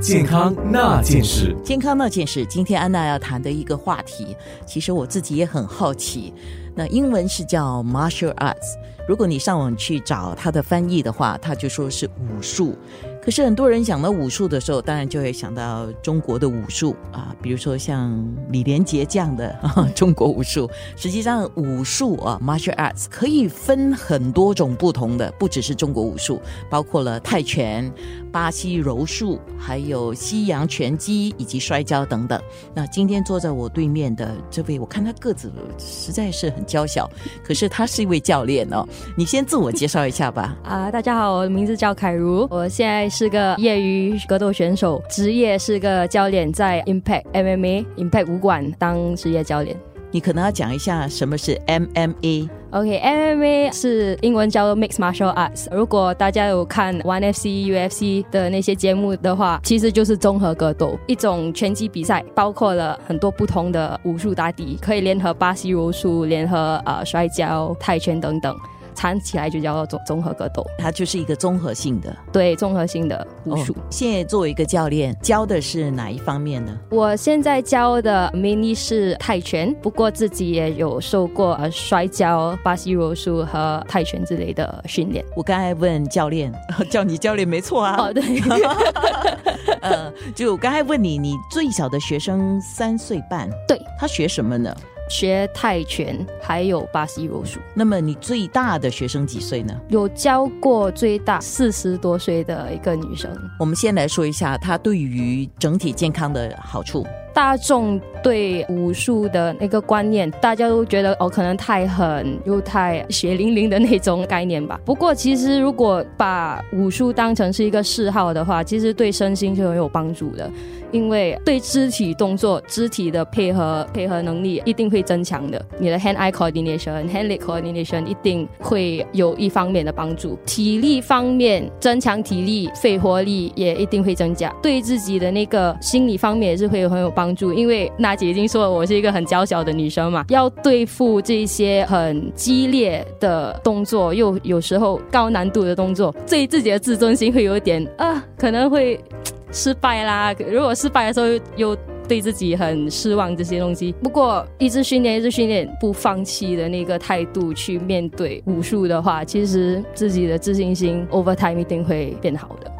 健康那件事。健康那件事，今天安娜要谈的一个话题，其实我自己也很好奇。那英文是叫 martial arts，如果你上网去找它的翻译的话，它就说是武术。可是很多人想到武术的时候，当然就会想到中国的武术啊，比如说像李连杰这样的 中国武术。实际上，武术啊，martial arts 可以分很多种不同的，不只是中国武术，包括了泰拳、巴西柔术，还有西洋拳击以及摔跤等等。那今天坐在我对面的这位，我看他个子实在是很娇小，可是他是一位教练哦。你先自我介绍一下吧。啊，大家好，我的名字叫凯如，我现在。是个业余格斗选手，职业是个教练，在 Impact MMA Impact 武馆当职业教练。你可能要讲一下什么是 MMA。OK，MMA 是英文叫做 Mixed Martial Arts。如果大家有看 One FC、UFC 的那些节目的话，其实就是综合格斗，一种拳击比赛，包括了很多不同的武术打底，可以联合巴西柔术、联合呃摔跤、泰拳等等。缠起来就叫做综综合格斗，它就是一个综合性的，对综合性的武术。现在作为一个教练，教的是哪一方面呢？我现在教的 mini 是泰拳，不过自己也有受过呃摔跤、巴西柔术和泰拳之类的训练。我刚才问教练，叫你教练没错啊。哦，对。呃，就我刚才问你，你最小的学生三岁半，对他学什么呢？学泰拳，还有巴西柔术。那么你最大的学生几岁呢？有教过最大四十多岁的一个女生。我们先来说一下她对于整体健康的好处。大众对武术的那个观念，大家都觉得哦，可能太狠又太血淋淋的那种概念吧。不过，其实如果把武术当成是一个嗜好的话，其实对身心是很有帮助的，因为对肢体动作、肢体的配合、配合能力一定会增强的。你的 hand-eye coordination、hand-leg coordination 一定会有一方面的帮助。体力方面，增强体力、肺活力也一定会增加。对自己的那个心理方面也是会有很有帮。助，因为那娜姐已经说了，我是一个很娇小的女生嘛，要对付这些很激烈的动作，又有时候高难度的动作，对自己的自尊心会有点啊，可能会失败啦。如果失败的时候又对自己很失望，这些东西。不过一直训练，一直训练，不放弃的那个态度去面对武术的话，其实自己的自信心 over time 一定会变好的。